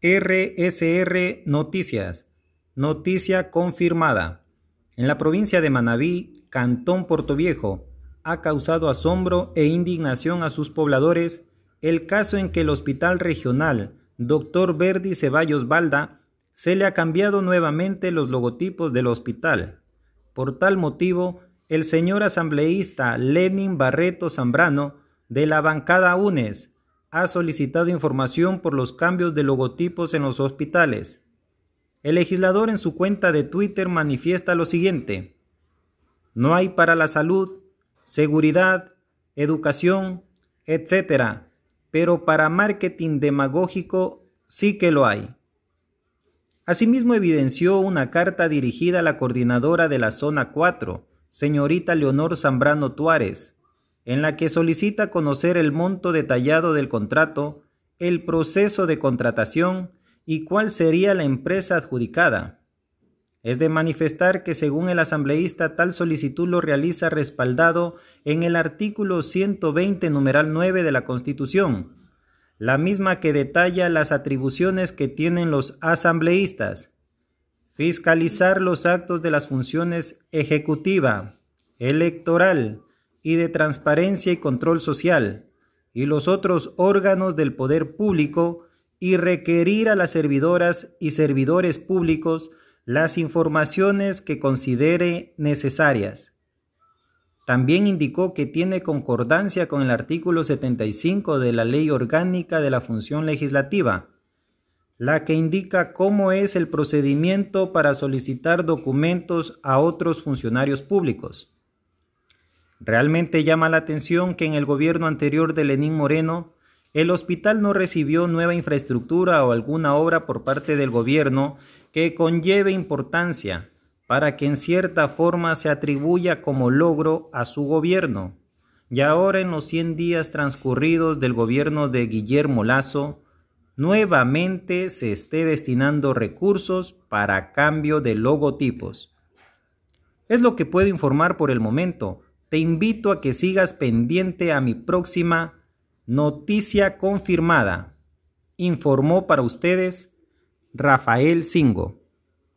RSR Noticias. Noticia confirmada. En la provincia de Manabí, Cantón Viejo, ha causado asombro e indignación a sus pobladores el caso en que el Hospital Regional Dr. Verdi Ceballos Balda se le ha cambiado nuevamente los logotipos del hospital. Por tal motivo, el señor asambleísta Lenin Barreto Zambrano, de la bancada UNES, ha solicitado información por los cambios de logotipos en los hospitales. El legislador en su cuenta de Twitter manifiesta lo siguiente. No hay para la salud, seguridad, educación, etc. Pero para marketing demagógico sí que lo hay. Asimismo evidenció una carta dirigida a la coordinadora de la Zona 4, señorita Leonor Zambrano Tuárez, en la que solicita conocer el monto detallado del contrato, el proceso de contratación y cuál sería la empresa adjudicada. Es de manifestar que según el asambleísta tal solicitud lo realiza respaldado en el artículo 120 numeral 9 de la Constitución, la misma que detalla las atribuciones que tienen los asambleístas, fiscalizar los actos de las funciones ejecutiva, electoral, y de transparencia y control social, y los otros órganos del poder público, y requerir a las servidoras y servidores públicos las informaciones que considere necesarias. También indicó que tiene concordancia con el artículo 75 de la Ley Orgánica de la Función Legislativa, la que indica cómo es el procedimiento para solicitar documentos a otros funcionarios públicos. Realmente llama la atención que en el gobierno anterior de Lenín Moreno, el hospital no recibió nueva infraestructura o alguna obra por parte del gobierno que conlleve importancia para que en cierta forma se atribuya como logro a su gobierno. Y ahora en los 100 días transcurridos del gobierno de Guillermo Lazo, nuevamente se esté destinando recursos para cambio de logotipos. Es lo que puedo informar por el momento te invito a que sigas pendiente a mi próxima noticia confirmada. Informó para ustedes Rafael Singo.